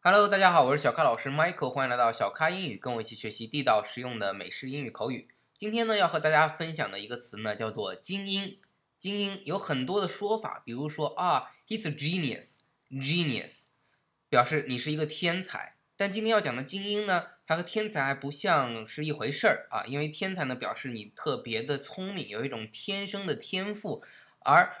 Hello，大家好，我是小咖老师 Michael，欢迎来到小咖英语，跟我一起学习地道实用的美式英语口语。今天呢，要和大家分享的一个词呢，叫做精英。精英有很多的说法，比如说啊，He's a genius，genius，表示你是一个天才。但今天要讲的精英呢，它和天才还不像是一回事儿啊，因为天才呢，表示你特别的聪明，有一种天生的天赋，而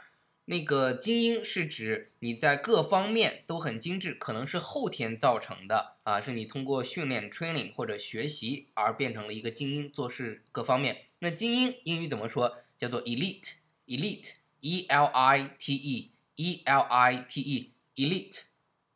那个精英是指你在各方面都很精致，可能是后天造成的啊，是你通过训练 training 或者学习而变成了一个精英，做事各方面。那精英英语怎么说？叫做 elite，elite，e l i t e，e l i t e，elite。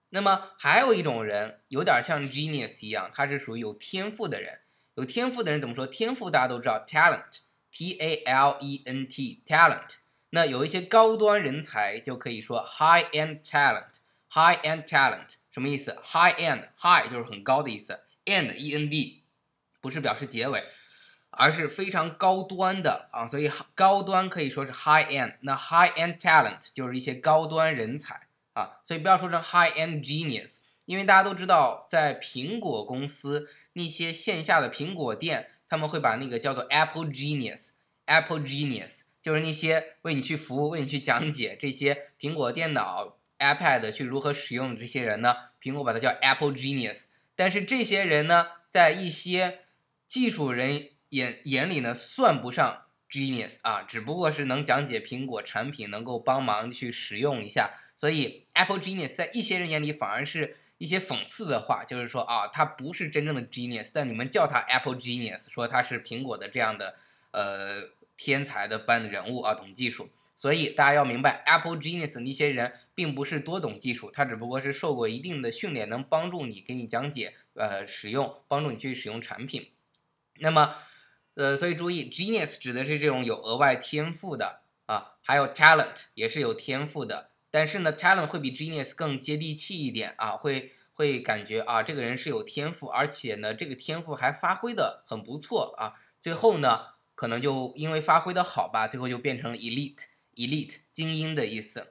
那么还有一种人有点像 genius 一样，他是属于有天赋的人。有天赋的人怎么说？天赋大家都知道，talent，t a l e n t，talent。那有一些高端人才就可以说 high end talent，high end talent 什么意思？high end high 就是很高的意思，end e n d 不是表示结尾，而是非常高端的啊，所以高端可以说是 high end。那 high end talent 就是一些高端人才啊，所以不要说成 high end genius，因为大家都知道，在苹果公司那些线下的苹果店，他们会把那个叫做 Apple genius，Apple genius。就是那些为你去服务、为你去讲解这些苹果电脑、iPad 去如何使用的这些人呢？苹果把它叫 Apple Genius。但是这些人呢，在一些技术人眼眼里呢，算不上 Genius 啊，只不过是能讲解苹果产品，能够帮忙去使用一下。所以 Apple Genius 在一些人眼里反而是一些讽刺的话，就是说啊，他不是真正的 Genius，但你们叫他 Apple Genius，说他是苹果的这样的呃。天才的般的人物啊，懂技术，所以大家要明白，Apple Genius 那些人并不是多懂技术，他只不过是受过一定的训练，能帮助你给你讲解，呃，使用，帮助你去使用产品。那么，呃，所以注意，Genius 指的是这种有额外天赋的啊，还有 Talent 也是有天赋的，但是呢，Talent 会比 Genius 更接地气一点啊，会会感觉啊，这个人是有天赋，而且呢，这个天赋还发挥的很不错啊，最后呢。可能就因为发挥的好吧，最后就变成 elite，elite 精英的意思。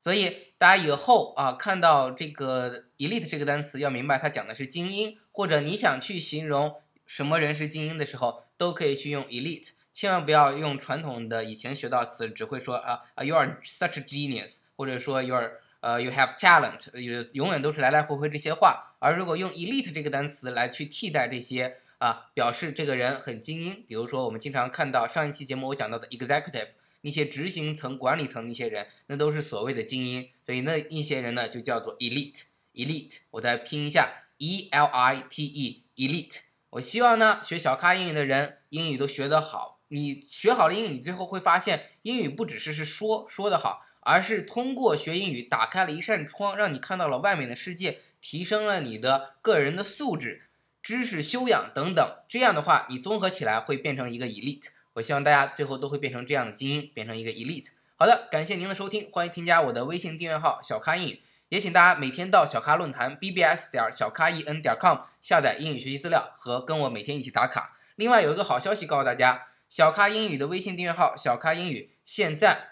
所以大家以后啊看到这个 elite 这个单词，要明白它讲的是精英，或者你想去形容什么人是精英的时候，都可以去用 elite，千万不要用传统的以前学到词，只会说啊啊 you are such a genius，或者说 you are 呃 you have talent，有永远都是来来回回这些话。而如果用 elite 这个单词来去替代这些。啊，表示这个人很精英。比如说，我们经常看到上一期节目我讲到的 executive，那些执行层、管理层那些人，那都是所谓的精英。所以那一些人呢，就叫做 elite，elite。我再拼一下，e l i t e，elite。我希望呢，学小咖英语的人英语都学得好。你学好了英语，你最后会发现，英语不只是是说说得好，而是通过学英语打开了一扇窗，让你看到了外面的世界，提升了你的个人的素质。知识修养等等，这样的话，你综合起来会变成一个 elite。我希望大家最后都会变成这样的精英，变成一个 elite。好的，感谢您的收听，欢迎添加我的微信订阅号小咖英语，也请大家每天到小咖论坛 bbs 点小咖 en 点 com 下载英语学习资料和跟我每天一起打卡。另外有一个好消息告诉大家，小咖英语的微信订阅号小咖英语现在。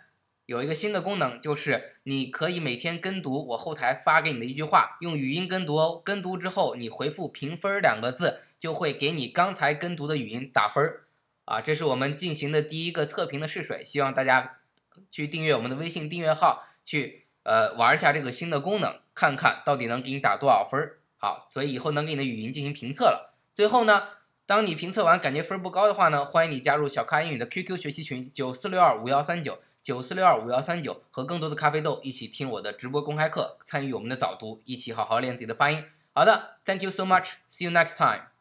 有一个新的功能，就是你可以每天跟读我后台发给你的一句话，用语音跟读哦。跟读之后，你回复“评分”两个字，就会给你刚才跟读的语音打分儿。啊，这是我们进行的第一个测评的试水，希望大家去订阅我们的微信订阅号，去呃玩一下这个新的功能，看看到底能给你打多少分儿。好，所以以后能给你的语音进行评测了。最后呢，当你评测完感觉分不高的话呢，欢迎你加入小咖英语的 QQ 学习群九四六二五幺三九。九四六二五幺三九，和更多的咖啡豆一起听我的直播公开课，参与我们的早读，一起好好练自己的发音。好的，Thank you so much，See you next time。